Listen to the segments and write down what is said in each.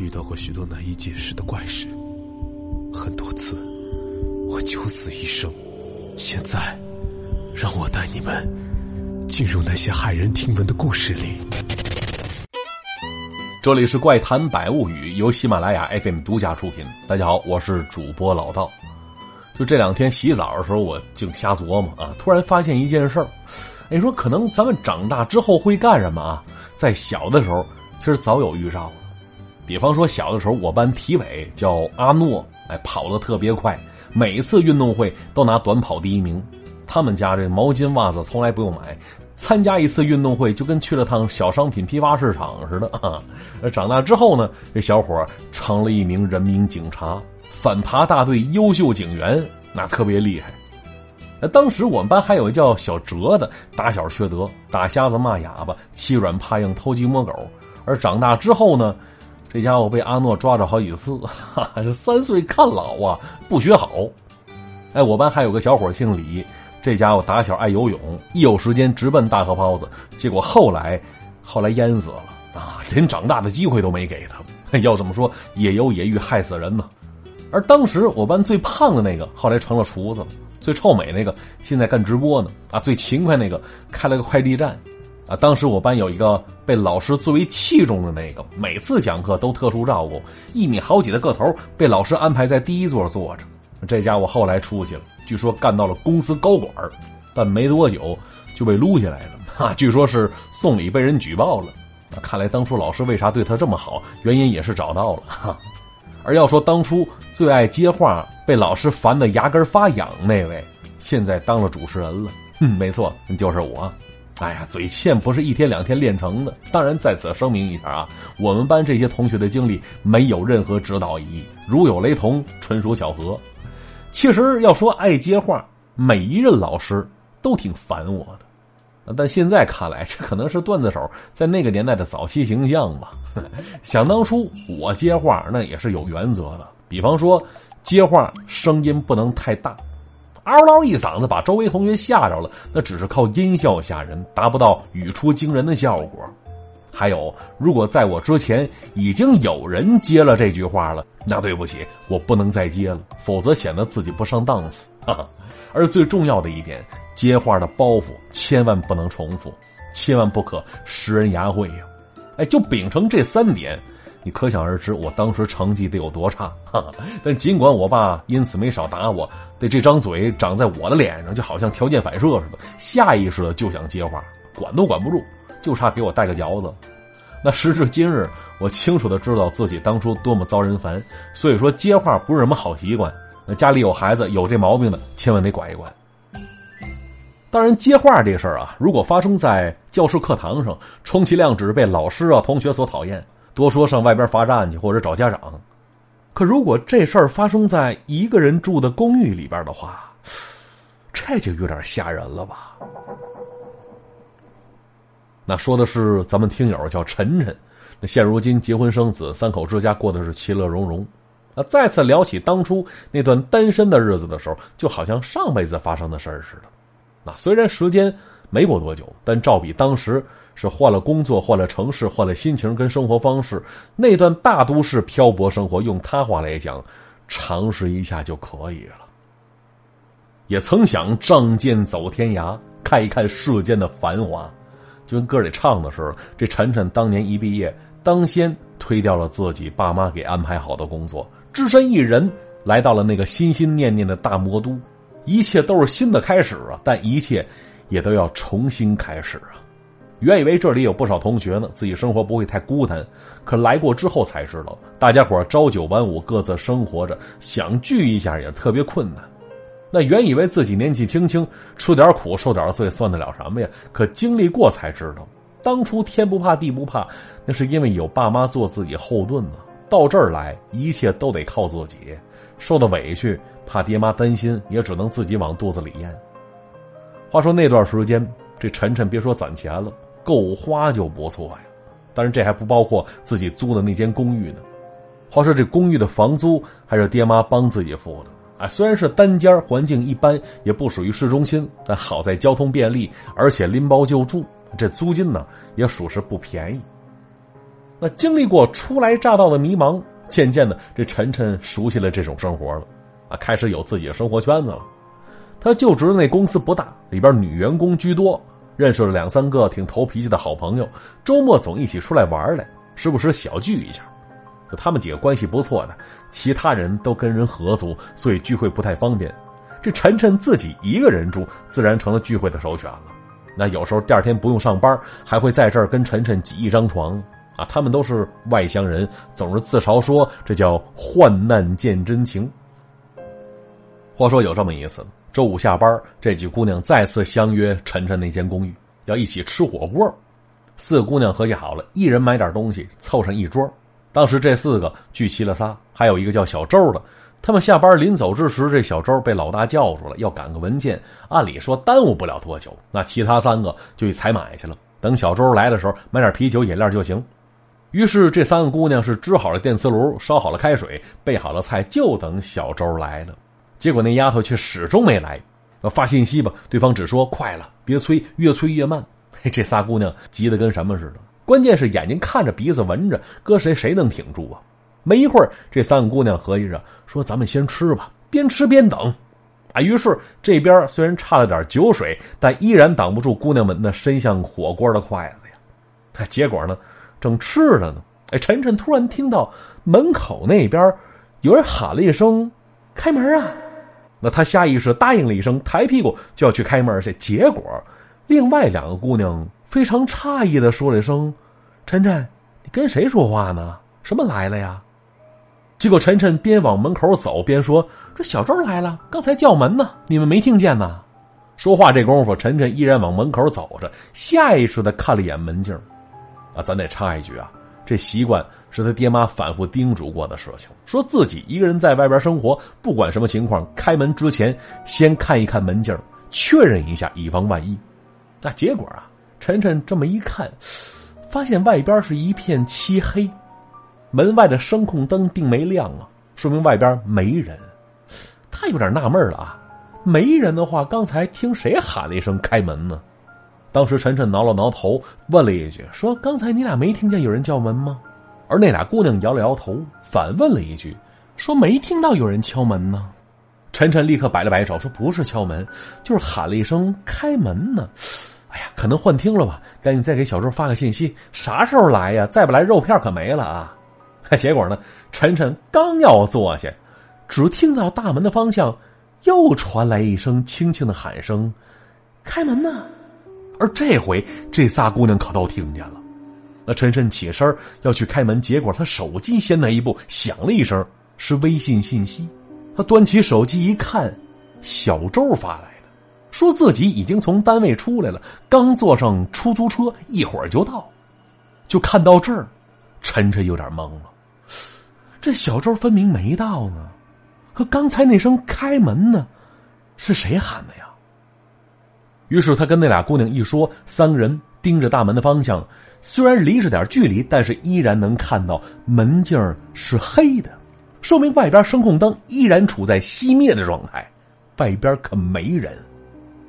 遇到过许多难以解释的怪事，很多次我九死一生。现在，让我带你们进入那些骇人听闻的故事里。这里是《怪谈百物语》，由喜马拉雅 FM 独家出品。大家好，我是主播老道。就这两天洗澡的时候，我净瞎琢磨啊，突然发现一件事儿。你说，可能咱们长大之后会干什么啊？在小的时候，其实早有预兆了。比方说，小的时候，我班体委叫阿诺，哎，跑得特别快，每次运动会都拿短跑第一名。他们家这毛巾袜子从来不用买，参加一次运动会就跟去了趟小商品批发市场似的啊。长大之后呢，这小伙成了一名人民警察，反扒大队优秀警员，那特别厉害。那当时我们班还有一叫小哲的，打小缺德，打瞎子骂哑巴，欺软怕硬，偷鸡摸狗。而长大之后呢？这家伙被阿诺抓着好几次，哈哈，这三岁看老啊，不学好。哎，我班还有个小伙姓李，这家伙打小爱游泳，一有时间直奔大河泡子，结果后来后来淹死了啊，连长大的机会都没给他。要怎么说，野游野遇害死人呢。而当时我班最胖的那个，后来成了厨子了；最臭美那个，现在干直播呢。啊，最勤快那个，开了个快递站。啊，当时我班有一个被老师最为器重的那个，每次讲课都特殊照顾，一米好几的个头，被老师安排在第一座坐着。这家伙后来出息了，据说干到了公司高管但没多久就被撸下来了。啊，据说是送礼被人举报了。看来当初老师为啥对他这么好，原因也是找到了。哈，而要说当初最爱接话，被老师烦得牙根发痒那位，现在当了主持人了。嗯，没错，就是我。哎呀，嘴欠不是一天两天练成的。当然，在此声明一下啊，我们班这些同学的经历没有任何指导意义，如有雷同，纯属巧合。其实要说爱接话，每一任老师都挺烦我的，但现在看来，这可能是段子手在那个年代的早期形象吧。想当初我接话那也是有原则的，比方说接话声音不能太大。嗷嗷一嗓子把周围同学吓着了，那只是靠音效吓人，达不到语出惊人的效果。还有，如果在我之前已经有人接了这句话了，那对不起，我不能再接了，否则显得自己不上档次。而最重要的一点，接话的包袱千万不能重复，千万不可食人牙慧呀！哎，就秉承这三点。你可想而知，我当时成绩得有多差哈。但尽管我爸因此没少打我，的这张嘴长在我的脸上，就好像条件反射似的，下意识的就想接话，管都管不住，就差给我带个嚼子。那时至今日，我清楚的知道自己当初多么遭人烦。所以说，接话不是什么好习惯。那家里有孩子有这毛病的，千万得管一管。当然，接话这事儿啊，如果发生在教室课堂上，充其量只是被老师啊、同学所讨厌。多说上外边罚站去，或者找家长。可如果这事儿发生在一个人住的公寓里边的话，这就有点吓人了吧？那说的是咱们听友叫晨晨，那现如今结婚生子，三口之家过的是其乐融融。啊，再次聊起当初那段单身的日子的时候，就好像上辈子发生的事儿似的。那虽然时间没过多久，但照比当时。是换了工作，换了城市，换了心情跟生活方式。那段大都市漂泊生活，用他话来讲，尝试一下就可以了。也曾想仗剑走天涯，看一看世间的繁华。就跟歌里唱的似的，这晨晨当年一毕业，当先推掉了自己爸妈给安排好的工作，只身一人来到了那个心心念念的大魔都。一切都是新的开始啊，但一切也都要重新开始啊。原以为这里有不少同学呢，自己生活不会太孤单，可来过之后才知道，大家伙朝九晚五，各自生活着，想聚一下也特别困难。那原以为自己年纪轻轻，吃点苦受点罪算得了什么呀？可经历过才知道，当初天不怕地不怕，那是因为有爸妈做自己后盾呢。到这儿来，一切都得靠自己，受的委屈怕爹妈担心，也只能自己往肚子里咽。话说那段时间，这晨晨别说攒钱了。够花就不错呀，但是这还不包括自己租的那间公寓呢。话说这公寓的房租还是爹妈帮自己付的。哎，虽然是单间，环境一般，也不属于市中心，但好在交通便利，而且拎包就住，这租金呢也属实不便宜。那经历过初来乍到的迷茫，渐渐的，这晨晨熟悉了这种生活了，啊，开始有自己的生活圈子了。他就职的那公司不大，里边女员工居多，认识了两三个挺投脾气的好朋友，周末总一起出来玩来，时不时小聚一下。可他们几个关系不错的，其他人都跟人合租，所以聚会不太方便。这晨晨自己一个人住，自然成了聚会的首选了。那有时候第二天不用上班，还会在这儿跟晨晨挤一张床。啊，他们都是外乡人，总是自嘲说这叫患难见真情。话说有这么一次，周五下班，这几姑娘再次相约晨晨那间公寓，要一起吃火锅。四个姑娘合计好了，一人买点东西，凑上一桌。当时这四个聚齐了仨，还有一个叫小周的。他们下班临走之时，这小周被老大叫住了，要赶个文件。按理说耽误不了多久，那其他三个就去采买去了。等小周来的时候，买点啤酒饮料就行。于是，这三个姑娘是支好了电磁炉，烧好了开水，备好了菜，就等小周来了。结果那丫头却始终没来。发信息吧，对方只说快了，别催，越催越慢。这仨姑娘急得跟什么似的。关键是眼睛看着，鼻子闻着，搁谁谁能挺住啊？没一会儿，这三个姑娘合计着说：“咱们先吃吧，边吃边等。”啊，于是这边虽然差了点酒水，但依然挡不住姑娘们那伸向火锅的筷子呀。结果呢？正吃着呢，哎，晨晨突然听到门口那边有人喊了一声：“开门啊！”那他下意识答应了一声，抬屁股就要去开门去。结果，另外两个姑娘非常诧异的说了一声：“晨晨，你跟谁说话呢？什么来了呀？”结果晨晨边往门口走边说：“这小周来了，刚才叫门呢，你们没听见呢？”说话这功夫，晨晨依然往门口走着，下意识的看了一眼门镜。啊，咱得插一句啊，这习惯是他爹妈反复叮嘱过的事情，说自己一个人在外边生活，不管什么情况，开门之前先看一看门镜，确认一下，以防万一。那结果啊，晨晨这么一看，发现外边是一片漆黑，门外的声控灯并没亮啊，说明外边没人。他有点纳闷了啊，没人的话，刚才听谁喊了一声开门呢？当时晨晨挠了挠头，问了一句：“说刚才你俩没听见有人叫门吗？”而那俩姑娘摇了摇头，反问了一句：“说没听到有人敲门呢？”晨晨立刻摆了摆手，说：“不是敲门，就是喊了一声开门呢。”哎呀，可能幻听了吧？赶紧再给小周发个信息，啥时候来呀？再不来肉片可没了啊！结果呢，晨晨刚要坐下，只听到大门的方向又传来一声轻轻的喊声：“开门呢！”而这回，这仨姑娘可都听见了。那陈晨起身要去开门，结果他手机先那一步响了一声，是微信信息。他端起手机一看，小周发来的，说自己已经从单位出来了，刚坐上出租车，一会儿就到。就看到这儿，晨晨有点懵了。这小周分明没到呢，可刚才那声开门呢，是谁喊的呀？于是他跟那俩姑娘一说，三个人盯着大门的方向，虽然离着点距离，但是依然能看到门镜是黑的，说明外边声控灯依然处在熄灭的状态，外边可没人。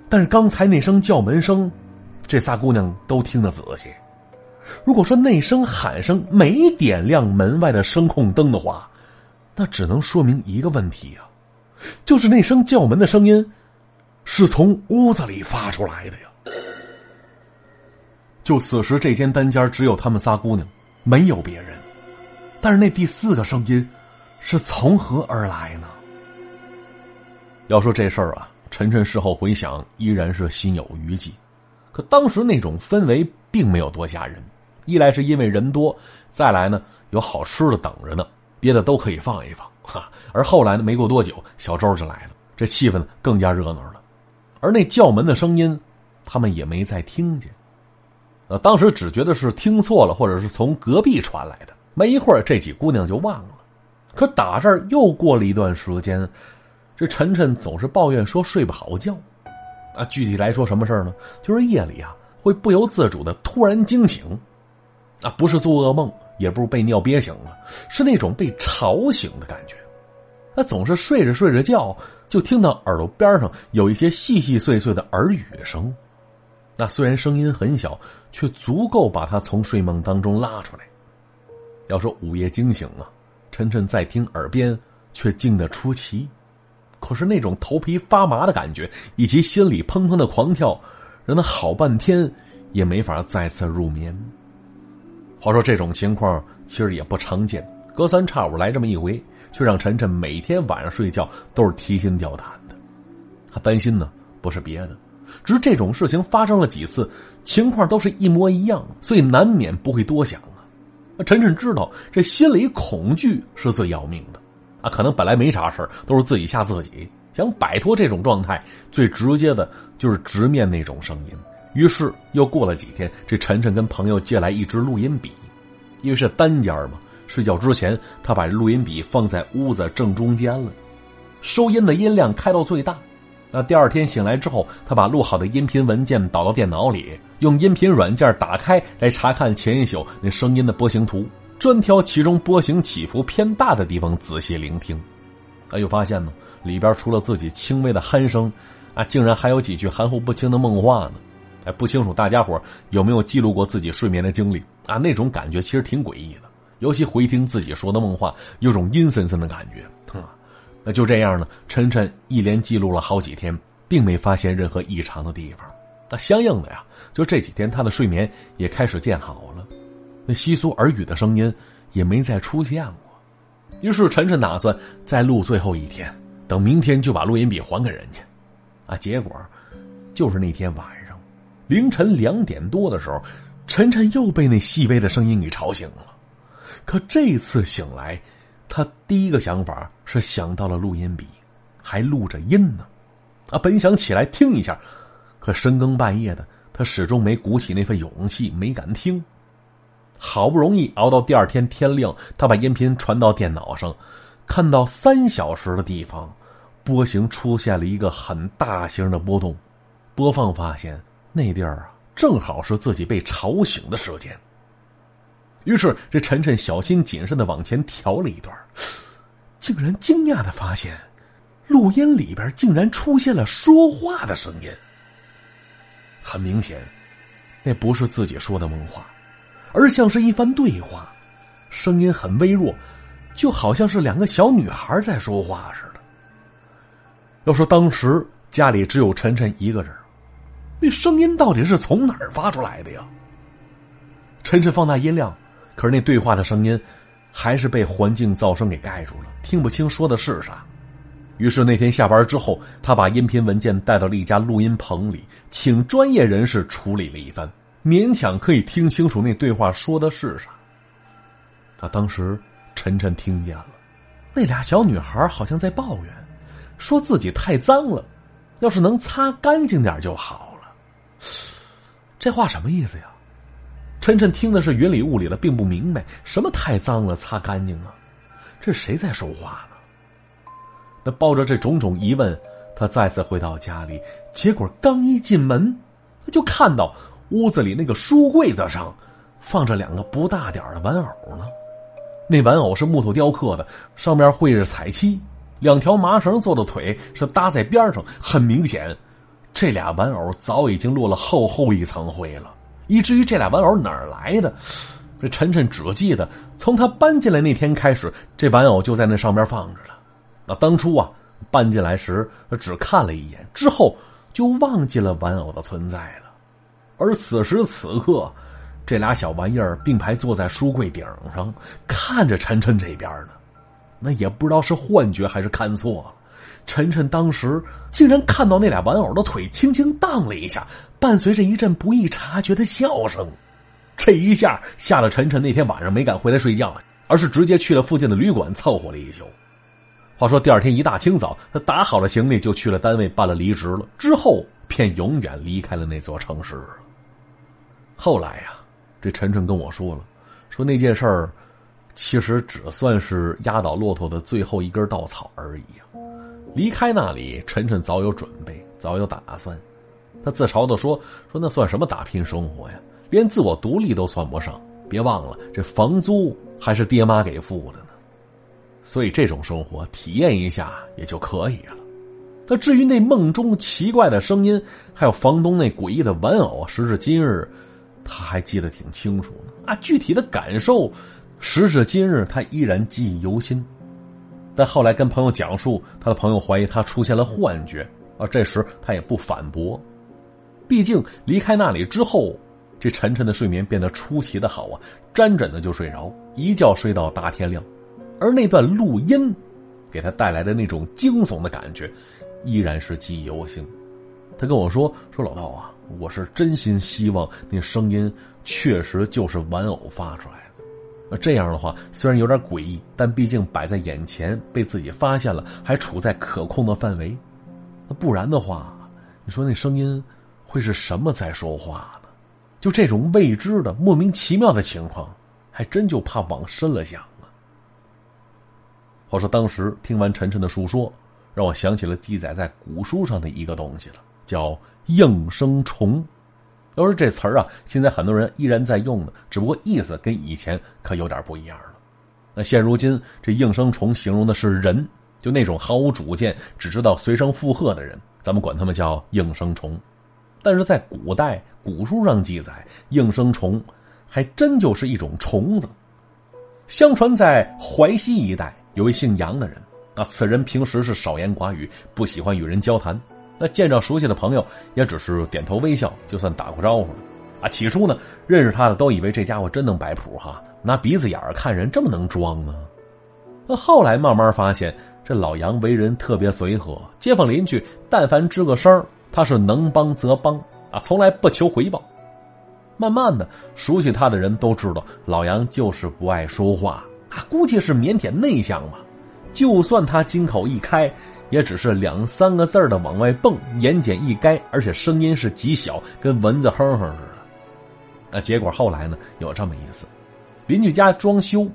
但是刚才那声叫门声，这仨姑娘都听得仔细。如果说那声喊声没点亮门外的声控灯的话，那只能说明一个问题啊，就是那声叫门的声音。是从屋子里发出来的呀！就此时，这间单间只有他们仨姑娘，没有别人。但是那第四个声音是从何而来呢？要说这事儿啊，晨晨事后回想，依然是心有余悸。可当时那种氛围并没有多吓人，一来是因为人多，再来呢有好吃的等着呢，别的都可以放一放。哈，而后来呢，没过多久，小周就来了，这气氛更加热闹了。而那叫门的声音，他们也没再听见。呃，当时只觉得是听错了，或者是从隔壁传来的。没一会儿，这几姑娘就忘了。可打这儿又过了一段时间，这晨晨总是抱怨说睡不好觉。啊，具体来说什么事呢？就是夜里啊，会不由自主的突然惊醒。啊，不是做噩梦，也不是被尿憋醒了，是那种被吵醒的感觉。他总是睡着睡着觉，就听到耳朵边上有一些细细碎碎的耳语声。那虽然声音很小，却足够把他从睡梦当中拉出来。要说午夜惊醒啊，晨晨在听，耳边却静得出奇。可是那种头皮发麻的感觉，以及心里砰砰的狂跳，让他好半天也没法再次入眠。话说这种情况其实也不常见，隔三差五来这么一回，却让晨晨每天晚上睡觉都是提心吊胆的。他担心呢，不是别的，只是这种事情发生了几次，情况都是一模一样，所以难免不会多想啊。晨晨知道这心里恐惧是最要命的。啊，可能本来没啥事都是自己吓自己。想摆脱这种状态，最直接的就是直面那种声音。于是又过了几天，这晨晨跟朋友借来一支录音笔，因为是单间嘛，睡觉之前他把录音笔放在屋子正中间了，收音的音量开到最大。那第二天醒来之后，他把录好的音频文件导到电脑里，用音频软件打开来查看前一宿那声音的波形图。专挑其中波形起伏偏大的地方仔细聆听，他又发现呢，里边除了自己轻微的鼾声，啊，竟然还有几句含糊不清的梦话呢。哎，不清楚大家伙有没有记录过自己睡眠的经历啊？那种感觉其实挺诡异的，尤其回听自己说的梦话，有种阴森森的感觉。啊，那就这样呢，晨晨一连记录了好几天，并没发现任何异常的地方。那相应的呀，就这几天他的睡眠也开始见好了。那稀疏耳语的声音也没再出现过，于是晨晨打算再录最后一天，等明天就把录音笔还给人家。啊，结果就是那天晚上凌晨两点多的时候，晨晨又被那细微的声音给吵醒了。可这次醒来，他第一个想法是想到了录音笔，还录着音呢。啊，本想起来听一下，可深更半夜的，他始终没鼓起那份勇气，没敢听。好不容易熬到第二天天亮，他把音频传到电脑上，看到三小时的地方，波形出现了一个很大型的波动。播放发现那地儿啊，正好是自己被吵醒的时间。于是这晨晨小心谨慎的往前调了一段，竟然惊讶的发现，录音里边竟然出现了说话的声音。很明显，那不是自己说的梦话。而像是一番对话，声音很微弱，就好像是两个小女孩在说话似的。要说当时家里只有晨晨一个人，那声音到底是从哪儿发出来的呀？晨晨放大音量，可是那对话的声音还是被环境噪声给盖住了，听不清说的是啥。于是那天下班之后，他把音频文件带到了一家录音棚里，请专业人士处理了一番。勉强可以听清楚那对话说的是啥。他当时晨晨听见了，那俩小女孩好像在抱怨，说自己太脏了，要是能擦干净点就好了。这话什么意思呀？晨晨听的是云里雾里的，并不明白什么太脏了擦干净啊。这谁在说话呢？那抱着这种种疑问，他再次回到家里，结果刚一进门，他就看到。屋子里那个书柜子上，放着两个不大点的玩偶呢。那玩偶是木头雕刻的，上面绘着彩漆，两条麻绳做的腿是搭在边上。很明显，这俩玩偶早已经落了厚厚一层灰了，以至于这俩玩偶哪儿来的？这晨晨只记得从他搬进来那天开始，这玩偶就在那上面放着了。那当初啊，搬进来时只看了一眼，之后就忘记了玩偶的存在了。而此时此刻，这俩小玩意儿并排坐在书柜顶上，看着晨晨这边呢。那也不知道是幻觉还是看错了。晨晨当时竟然看到那俩玩偶的腿轻轻荡了一下，伴随着一阵不易察觉的笑声。这一下吓得晨晨那天晚上没敢回来睡觉，而是直接去了附近的旅馆凑合了一宿。话说第二天一大清早，他打好了行李就去了单位办了离职了，之后便永远离开了那座城市。后来呀，这晨晨跟我说了，说那件事儿，其实只算是压倒骆驼的最后一根稻草而已啊。离开那里，晨晨早有准备，早有打算。他自嘲的说：“说那算什么打拼生活呀？连自我独立都算不上。别忘了，这房租还是爹妈给付的呢。所以这种生活体验一下也就可以了。那至于那梦中奇怪的声音，还有房东那诡异的玩偶，时至今日。”他还记得挺清楚呢，啊，具体的感受时至今日，他依然记忆犹新。但后来跟朋友讲述，他的朋友怀疑他出现了幻觉，而这时他也不反驳。毕竟离开那里之后，这晨晨的睡眠变得出奇的好啊，沾枕的就睡着，一觉睡到大天亮。而那段录音，给他带来的那种惊悚的感觉，依然是记忆犹新。他跟我说：“ 说老道啊，我是真心希望那声音确实就是玩偶发出来的。”那这样的话，虽然有点诡异，但毕竟摆在眼前，被自己发现了，还处在可控的范围。那不然的话，你说那声音会是什么在说话呢？就这种未知的、莫名其妙的情况，还真就怕往深了想啊。话说当时听完晨晨的述说，让我想起了记载在古书上的一个东西了，叫应声虫。要是这词儿啊，现在很多人依然在用呢，只不过意思跟以前可有点不一样了。那现如今这应声虫形容的是人，就那种毫无主见、只知道随声附和的人，咱们管他们叫应声虫。但是在古代古书上记载，应声虫还真就是一种虫子。相传在淮西一带有位姓杨的人，那此人平时是少言寡语，不喜欢与人交谈。那见着熟悉的朋友，也只是点头微笑，就算打过招呼了。啊，起初呢，认识他的都以为这家伙真能摆谱哈，拿鼻子眼儿看人这么能装呢。那后来慢慢发现，这老杨为人特别随和，街坊邻居但凡吱个声他是能帮则帮啊，从来不求回报。慢慢的，熟悉他的人都知道，老杨就是不爱说话啊，估计是腼腆内向吧。就算他金口一开。也只是两三个字的往外蹦，言简意赅，而且声音是极小，跟蚊子哼哼似的。那结果后来呢？有这么一次，邻居家装修，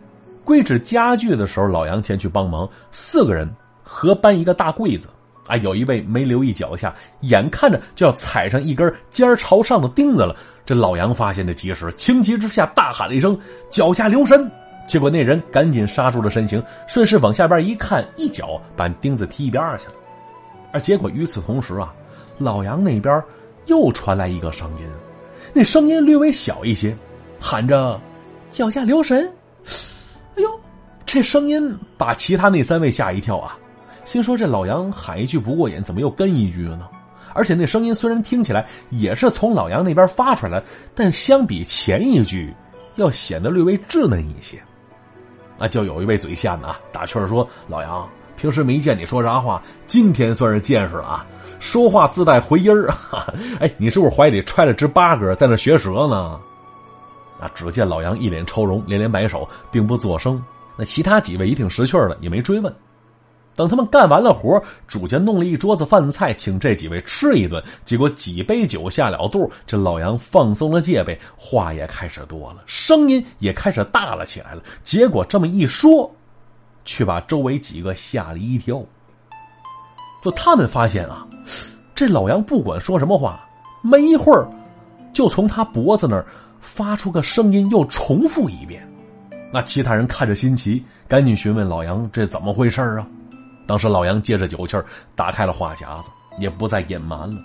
归置家具的时候，老杨前去帮忙，四个人合搬一个大柜子。啊，有一位没留意脚下，眼看着就要踩上一根尖朝上的钉子了。这老杨发现的及时，情急之下大喊了一声：“脚下留神！”结果那人赶紧刹住了身形，顺势往下边一看，一脚把钉子踢一边去了。而结果与此同时啊，老杨那边又传来一个声音，那声音略微小一些，喊着“脚下留神”。哎呦，这声音把其他那三位吓一跳啊！心说这老杨喊一句不过瘾，怎么又跟一句了呢？而且那声音虽然听起来也是从老杨那边发出来，但相比前一句，要显得略微稚嫩一些。那就有一位嘴欠的啊，打趣说：“老杨，平时没见你说啥话，今天算是见识了啊！说话自带回音儿。哎，你是不是怀里揣了只八哥，在那学舌呢？”啊，只见老杨一脸愁容，连连摆手，并不作声。那其他几位一听识趣了，也没追问。等他们干完了活，主家弄了一桌子饭菜，请这几位吃一顿。结果几杯酒下了肚，这老杨放松了戒备，话也开始多了，声音也开始大了起来了。结果这么一说，却把周围几个吓了一跳。就他们发现啊，这老杨不管说什么话，没一会儿，就从他脖子那儿发出个声音，又重复一遍。那其他人看着新奇，赶紧询问老杨：“这怎么回事啊？”当时老杨借着酒气儿打开了话匣子，也不再隐瞒了。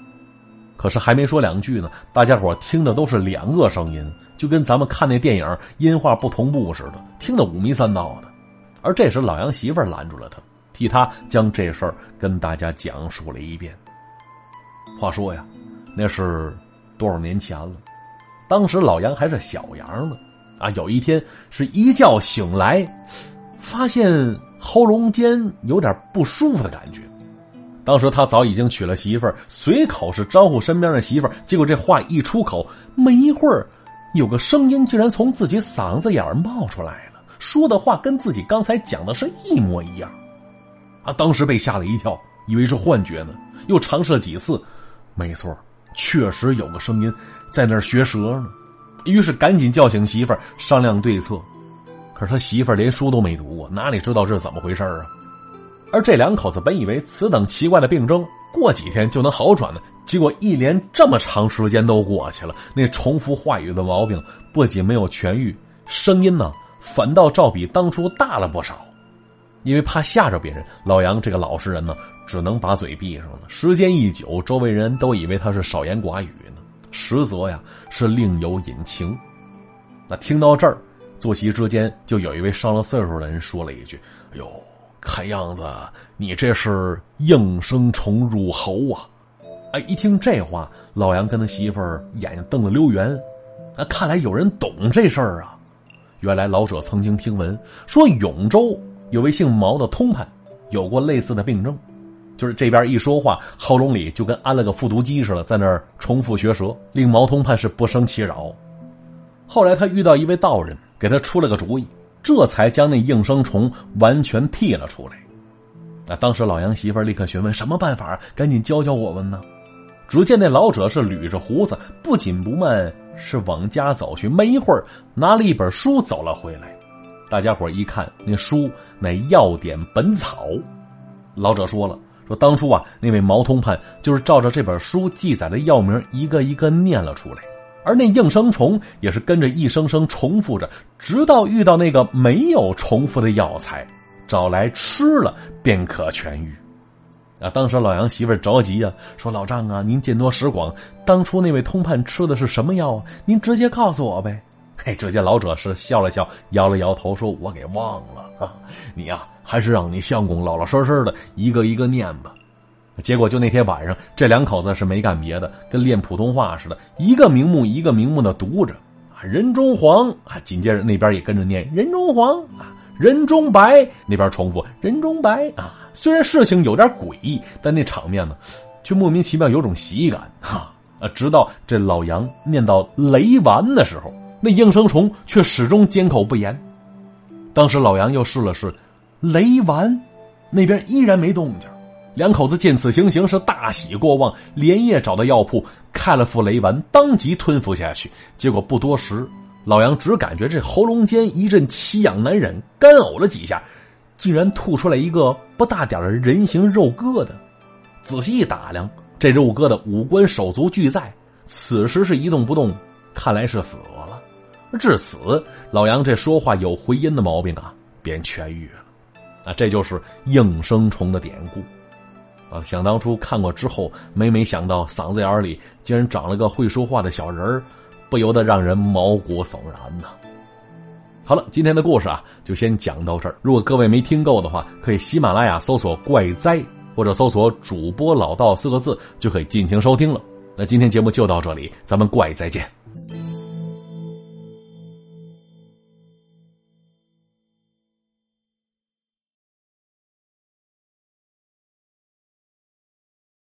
可是还没说两句呢，大家伙听的都是两个声音，就跟咱们看那电影音画不同步似的，听得五迷三道的。而这时老杨媳妇拦住了他，替他将这事儿跟大家讲述了一遍。话说呀，那是多少年前了？当时老杨还是小杨呢。啊，有一天是一觉醒来，发现。喉咙间有点不舒服的感觉，当时他早已经娶了媳妇儿，随口是招呼身边的媳妇儿，结果这话一出口，没一会儿，有个声音竟然从自己嗓子眼儿冒出来了，说的话跟自己刚才讲的是一模一样，啊，当时被吓了一跳，以为是幻觉呢，又尝试了几次，没错，确实有个声音在那儿学舌呢，于是赶紧叫醒媳妇儿商量对策。可是他媳妇儿连书都没读过，哪里知道这是怎么回事啊？而这两口子本以为此等奇怪的病症过几天就能好转呢，结果一连这么长时间都过去了，那重复话语的毛病不仅没有痊愈，声音呢反倒照比当初大了不少。因为怕吓着别人，老杨这个老实人呢，只能把嘴闭上了。时间一久，周围人都以为他是少言寡语呢，实则呀是另有隐情。那听到这儿。坐席之间，就有一位上了岁数的人说了一句：“哎呦，看样子你这是应声虫入喉啊！”哎，一听这话，老杨跟他媳妇儿眼睛瞪得溜圆。啊，看来有人懂这事儿啊！原来老者曾经听闻说，永州有位姓毛的通判，有过类似的病症，就是这边一说话，喉咙里就跟安了个复读机似的，在那儿重复学舌，令毛通判是不生其扰。后来他遇到一位道人，给他出了个主意，这才将那应声虫完全剔了出来。那当时老杨媳妇立刻询问什么办法，赶紧教教我们呢？只见那老者是捋着胡子，不紧不慢。是往家走去，没一会儿拿了一本书走了回来。大家伙一看，那书乃《药典本草》。老者说了：“说当初啊，那位毛通判就是照着这本书记载的药名，一个一个念了出来。而那应声虫也是跟着一声声重复着，直到遇到那个没有重复的药材，找来吃了便可痊愈。”啊！当时老杨媳妇着急呀，说：“老丈啊，您见多识广，当初那位通判吃的是什么药啊？您直接告诉我呗。”嘿，只见老者是笑了笑，摇了摇头，说：“我给忘了啊，你呀，还是让你相公老老实实的一个一个念吧。”结果就那天晚上，这两口子是没干别的，跟练普通话似的，一个名目一个名目的读着啊，人中黄啊，紧接着那边也跟着念人中黄啊，人中白，那边重复人中白啊。虽然事情有点诡异，但那场面呢，却莫名其妙有种喜感哈啊！直到这老杨念到“雷丸”的时候，那应声虫却始终缄口不言。当时老杨又试了试“雷丸”，那边依然没动静。两口子见此情形，是大喜过望，连夜找到药铺开了副雷丸，当即吞服下去。结果不多时，老杨只感觉这喉咙间一阵奇痒难忍，干呕了几下。竟然吐出来一个不大点的人形肉疙瘩，仔细一打量，这肉疙瘩五官手足俱在，此时是一动不动，看来是死了。至此，老杨这说话有回音的毛病啊，便痊愈了。啊，这就是应声虫的典故。啊，想当初看过之后，每每想到嗓子眼里竟然长了个会说话的小人儿，不由得让人毛骨悚然呐。好了，今天的故事啊，就先讲到这儿。如果各位没听够的话，可以喜马拉雅搜索“怪哉”或者搜索“主播老道”四个字，就可以尽情收听了。那今天节目就到这里，咱们怪再见。